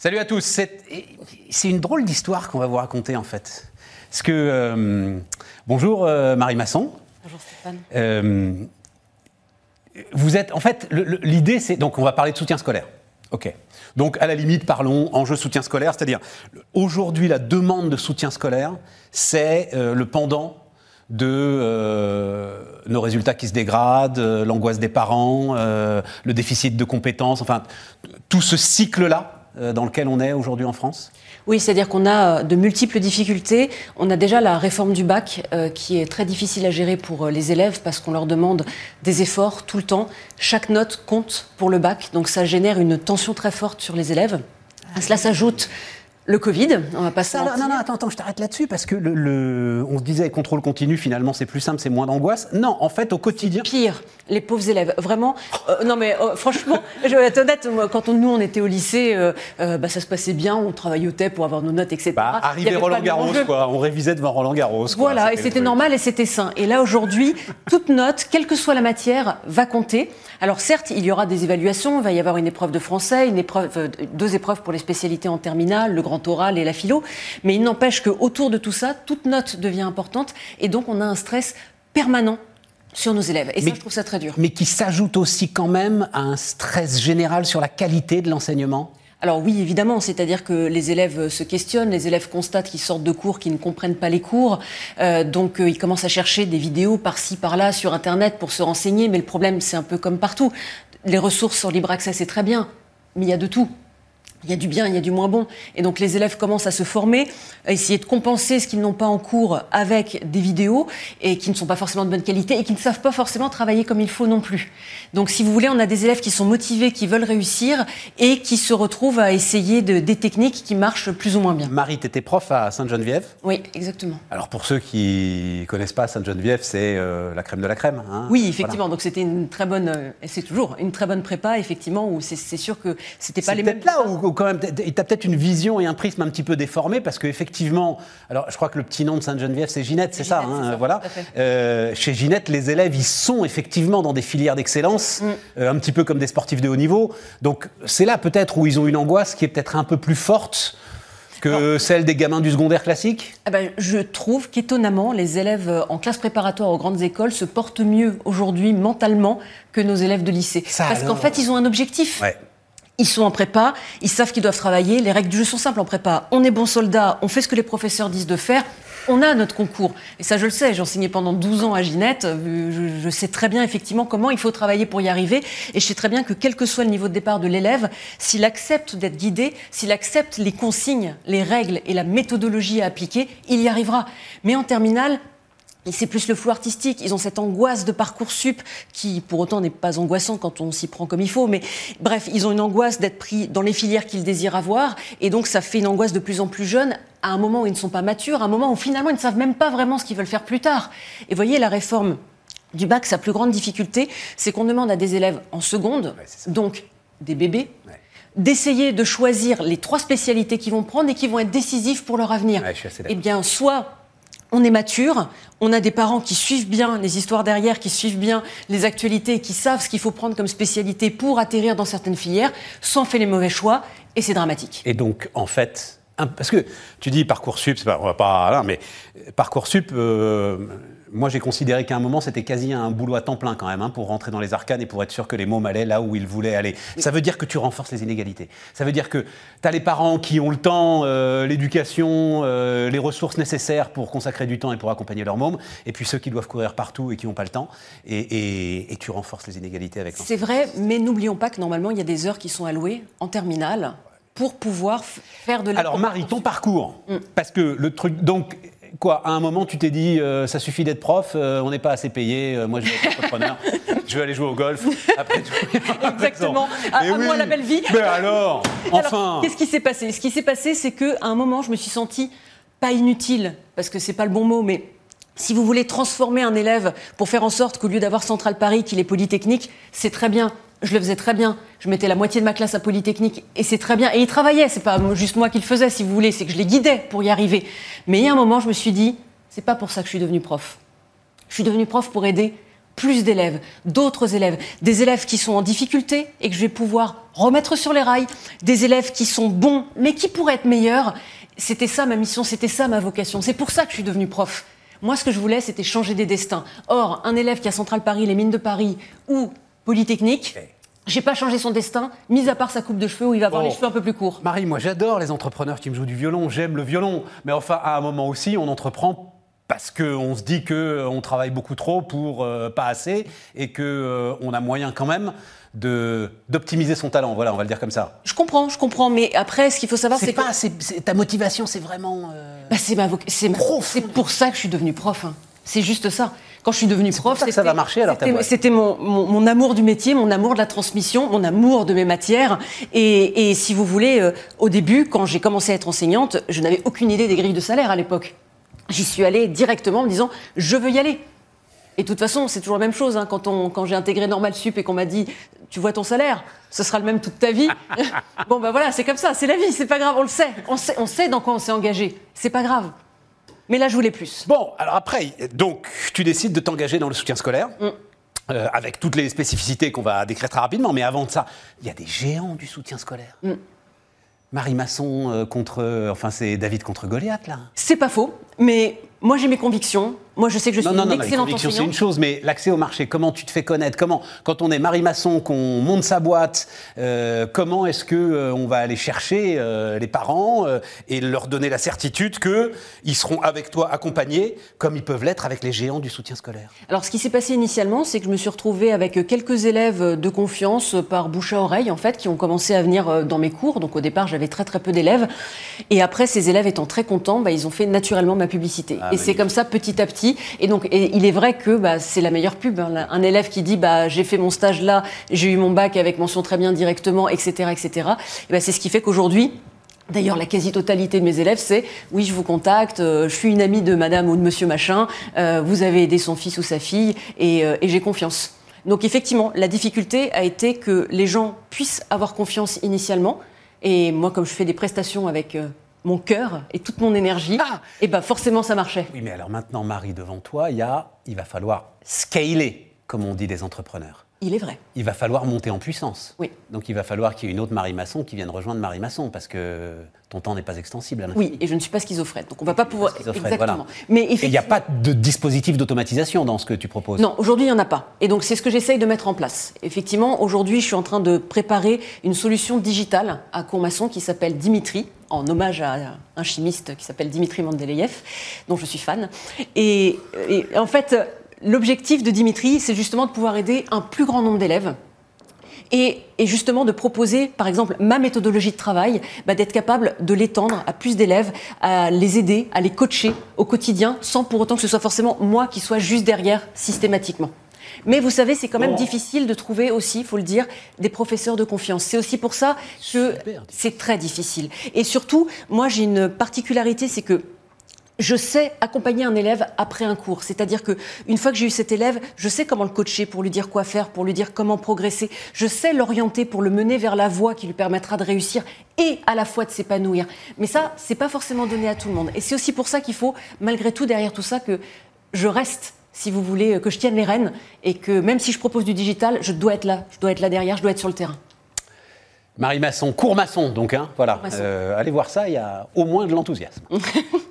Salut à tous. C'est une drôle d'histoire qu'on va vous raconter en fait. Parce que euh, bonjour euh, Marie Masson. Bonjour Stéphane. Euh, vous êtes en fait l'idée c'est donc on va parler de soutien scolaire. Ok. Donc à la limite parlons enjeu soutien scolaire, c'est-à-dire aujourd'hui la demande de soutien scolaire c'est le pendant de nos résultats qui se dégradent, l'angoisse des parents, le déficit de compétences, enfin tout ce cycle-là dans lequel on est aujourd'hui en France? Oui, c'est-à-dire qu'on a euh, de multiples difficultés. On a déjà la réforme du bac euh, qui est très difficile à gérer pour les élèves parce qu'on leur demande des efforts tout le temps. Chaque note compte pour le bac, donc ça génère une tension très forte sur les élèves. À cela s'ajoute le Covid, on va pas ça. Non, non, attends, attends, je t'arrête là-dessus parce que le, on se disait contrôle continu, finalement, c'est plus simple, c'est moins d'angoisse. Non, en fait, au quotidien. Pire, les pauvres élèves. Vraiment, euh, non, mais euh, franchement, je vais être honnête, quand on, nous, on était au lycée, euh, bah, ça se passait bien, on travaillait au thé pour avoir nos notes, etc. Bah, arrivé Roland Garros, quoi. On révisait devant Roland Garros. Voilà, et c'était normal et c'était sain. Et là, aujourd'hui, toute note, quelle que soit la matière, va compter. Alors, certes, il y aura des évaluations, il va y avoir une épreuve de français, une épreuve, deux épreuves pour les spécialités en terminale, le grand oral et la philo. Mais il n'empêche qu'autour de tout ça, toute note devient importante et donc on a un stress permanent sur nos élèves. Et ça, je trouve ça très dur. Mais qui s'ajoute aussi quand même à un stress général sur la qualité de l'enseignement? Alors oui, évidemment, c'est-à-dire que les élèves se questionnent, les élèves constatent qu'ils sortent de cours, qu'ils ne comprennent pas les cours, euh, donc euh, ils commencent à chercher des vidéos par-ci, par-là sur Internet pour se renseigner, mais le problème, c'est un peu comme partout. Les ressources sur libre accès, c'est très bien, mais il y a de tout il y a du bien, il y a du moins bon. Et donc les élèves commencent à se former, à essayer de compenser ce qu'ils n'ont pas en cours avec des vidéos et qui ne sont pas forcément de bonne qualité et qui ne savent pas forcément travailler comme il faut non plus. Donc si vous voulez, on a des élèves qui sont motivés, qui veulent réussir et qui se retrouvent à essayer de, des techniques qui marchent plus ou moins bien. Marie, tu étais prof à Sainte-Geneviève? Oui, exactement. Alors pour ceux qui connaissent pas Sainte-Geneviève, c'est euh, la crème de la crème. Hein oui, effectivement. Donc c'était une très bonne, euh, et c'est toujours une très bonne prépa, effectivement, où c'est sûr que c'était pas les mêmes. là quand même, il t'a peut-être une vision et un prisme un petit peu déformé parce qu'effectivement, alors je crois que le petit nom de Sainte-Geneviève, c'est Ginette, c'est ça, hein, voilà. Euh, chez Ginette, les élèves, ils sont effectivement dans des filières d'excellence, mm. euh, un petit peu comme des sportifs de haut niveau. Donc c'est là peut-être où ils ont une angoisse qui est peut-être un peu plus forte que celle des gamins du secondaire classique? Ah ben, Je trouve qu'étonnamment, les élèves en classe préparatoire aux grandes écoles se portent mieux aujourd'hui mentalement que nos élèves de lycée. Parce qu'en fait, ils ont un objectif. Ouais. Ils sont en prépa, ils savent qu'ils doivent travailler. Les règles du jeu sont simples en prépa. On est bon soldat, on fait ce que les professeurs disent de faire. On a notre concours. Et ça, je le sais. J'ai enseigné pendant 12 ans à Ginette. Je, sais très bien, effectivement, comment il faut travailler pour y arriver. Et je sais très bien que, quel que soit le niveau de départ de l'élève, s'il accepte d'être guidé, s'il accepte les consignes, les règles et la méthodologie à appliquer, il y arrivera. Mais en terminale, c'est plus le flou artistique. Ils ont cette angoisse de parcours sup qui, pour autant, n'est pas angoissant quand on s'y prend comme il faut. Mais bref, ils ont une angoisse d'être pris dans les filières qu'ils désirent avoir. Et donc, ça fait une angoisse de plus en plus jeune à un moment où ils ne sont pas matures, à un moment où finalement ils ne savent même pas vraiment ce qu'ils veulent faire plus tard. Et voyez, la réforme du bac, sa plus grande difficulté, c'est qu'on demande à des élèves en seconde, donc des bébés, d'essayer de choisir les trois spécialités qu'ils vont prendre et qui vont être décisives pour leur avenir. eh bien, soit on est mature, on a des parents qui suivent bien les histoires derrière, qui suivent bien les actualités, qui savent ce qu'il faut prendre comme spécialité pour atterrir dans certaines filières, sans faire les mauvais choix, et c'est dramatique. Et donc, en fait, parce que tu dis Parcoursup, pas, on va pas là, mais Parcoursup, euh, moi j'ai considéré qu'à un moment c'était quasi un boulot à temps plein quand même, hein, pour rentrer dans les arcanes et pour être sûr que les mômes allaient là où ils voulaient aller. Ça veut dire que tu renforces les inégalités. Ça veut dire que tu as les parents qui ont le temps, euh, l'éducation, euh, les ressources nécessaires pour consacrer du temps et pour accompagner leurs mômes, et puis ceux qui doivent courir partout et qui n'ont pas le temps, et, tu renforces les inégalités avec C'est vrai, mais n'oublions pas que normalement il y a des heures qui sont allouées en terminale pour pouvoir faire de Alors Marie, ton parcours, mm. parce que le truc, donc quoi, à un moment, tu t'es dit, euh, ça suffit d'être prof, euh, on n'est pas assez payé, euh, moi je vais être entrepreneur, je vais aller jouer au golf. Après Exactement, à, moi la belle vie. Mais alors, enfin. Qu'est-ce qui s'est passé? Ce qui s'est passé, c'est qu'à un moment, je me suis sentie pas inutile, parce que c'est pas le bon mot, mais si vous voulez transformer un élève pour faire en sorte qu'au lieu d'avoir Central Paris, qu'il est Polytechnique, c'est très bien je le faisais très bien. Je mettais la moitié de ma classe à Polytechnique et c'est très bien. Et ils travaillaient, c'est pas juste moi qui le faisais, si vous voulez, c'est que je les guidais pour y arriver. Mais il y a un moment, je me suis dit, c'est pas pour ça que je suis devenue prof. Je suis devenue prof pour aider plus d'élèves, d'autres élèves, des élèves qui sont en difficulté et que je vais pouvoir remettre sur les rails, des élèves qui sont bons mais qui pourraient être meilleurs. C'était ça ma mission, c'était ça ma vocation. C'est pour ça que je suis devenue prof. Moi, ce que je voulais, c'était changer des destins. Or, un élève qui a Centrale Paris, les mines de Paris ou Polytechnique, j'ai pas changé son destin, mis à part sa coupe de cheveux où il va avoir les cheveux un peu plus courts. Marie, moi j'adore les entrepreneurs qui me jouent du violon, j'aime le violon, mais enfin à un moment aussi, on entreprend parce qu'on se dit qu'on euh, travaille beaucoup trop pour euh, pas assez et qu'on euh, on a moyen quand même d'optimiser son talent. Voilà, on va le dire comme ça. Je comprends, je comprends, mais après, ce qu'il faut savoir, c'est pas, que... ta motivation, c'est vraiment. Bah, c'est ma c'est pour ça que je suis devenue prof. Hein. C'est juste ça. Quand je suis devenue prof, ça, va marcher alors. C'était mon, mon, amour du métier, mon amour de la transmission, mon amour de mes matières. Et, et si vous voulez, euh, au début, quand j'ai commencé à être enseignante, je n'avais aucune idée des grilles de salaire à l'époque. J'y suis allée directement en me disant je veux y aller. Et de toute façon, c'est toujours la même chose. Hein, quand, on, quand j'ai intégré Normal Sup et qu'on m'a dit tu vois ton salaire, ce sera le même toute ta vie. bon, ben voilà, c'est comme ça, c'est la vie, c'est pas grave, on le sait. On sait, on sait dans quoi on s'est engagé. C'est pas grave. Mais là, je voulais plus. Bon, alors après, donc, tu décides de t'engager dans le soutien scolaire. Mm. Euh, avec toutes les spécificités qu'on va décrire très rapidement, mais avant de ça, il y a des géants du soutien scolaire. Mm. Marie Masson euh, contre. Enfin, c'est David contre Goliath, là. C'est pas faux, mais moi j'ai mes convictions. Moi, je sais que je suis non, non, une excellente enseignante. C'est une chose, mais l'accès au marché, comment tu te fais connaître Comment, quand on est Marie Masson, qu'on monte sa boîte, euh, comment est-ce que euh, on va aller chercher euh, les parents et leur donner la certitude qu'ils seront avec toi accompagnés, comme ils peuvent l'être avec les géants du soutien scolaire Alors, ce qui s'est passé initialement, c'est que je me suis retrouvée avec quelques élèves de confiance par bouche à oreille, en fait, qui ont commencé à venir dans mes cours. Donc, au départ, j'avais très très peu d'élèves, et après, ces élèves étant très contents, bah, ils ont fait naturellement ma publicité. Ah, et c'est comme ça, petit à petit et donc, il est vrai que bah, c'est la meilleure pub. Hein. Un élève qui dit bah, j'ai fait mon stage là, j'ai eu mon bac avec mention très bien directement, etc., etc. Et bah, c'est ce qui fait qu'aujourd'hui, D'ailleurs, la quasi-totalité de mes élèves, c'est oui, je vous contacte, euh, je suis une amie de madame ou de monsieur machin, euh, vous avez aidé son fils ou sa fille, et, euh, et j'ai confiance. Donc, effectivement, la difficulté a été que les gens puissent avoir confiance initialement. Et moi, comme je fais des prestations avec mon cœur et toute mon énergie, ah et ben forcément ça marchait. Oui, mais alors maintenant, Marie, devant toi, il, y a, il va falloir scaler, comme on dit des entrepreneurs. Il est vrai. Il va falloir monter en puissance. Oui. Donc il va falloir qu'il y ait une autre Marie Masson qui vienne rejoindre Marie Masson parce que ton temps n'est pas extensible. À oui, et je ne suis pas schizophrène, donc on ne va pas pouvoir. Exactement. Mais il n'y a pas de dispositif d'automatisation dans ce que tu proposes. Non, aujourd'hui il n'y en a pas. Et donc c'est ce que j'essaye de mettre en place. Effectivement, aujourd'hui je suis en train de préparer une solution digitale à Courmasson qui s'appelle Dimitri, en hommage à un chimiste qui s'appelle Dimitri Mendeleïev, dont je suis fan. et en fait l'objectif de Dimitri, c'est justement de pouvoir aider un plus grand nombre d'élèves. Et, justement de proposer, par exemple, ma méthodologie de travail, bah, d'être capable de l'étendre à plus d'élèves, à les aider, à les coacher au quotidien, sans pour autant que ce soit forcément moi qui sois juste derrière systématiquement. Mais vous savez, c'est quand même difficile de trouver aussi, il faut le dire, des professeurs de confiance. C'est aussi pour ça que c'est très difficile. Et surtout, moi j'ai une particularité, c'est que je sais accompagner un élève après un cours. C'est-à-dire que une fois que j'ai eu cet élève, je sais comment le coacher pour lui dire quoi faire, pour lui dire comment progresser. Je sais l'orienter pour le mener vers la voie qui lui permettra de réussir et à la fois de s'épanouir. Mais ça, c'est pas forcément donné à tout le monde. Et c'est aussi pour ça qu'il faut, malgré tout, derrière tout ça, que je reste si vous voulez, que je tienne les rênes et que même si je propose du digital, je dois être là, je dois être là derrière, je dois être sur le terrain. Marie Masson, cours maçon donc, hein, voilà. Euh, allez voir ça, il y a au moins de l'enthousiasme.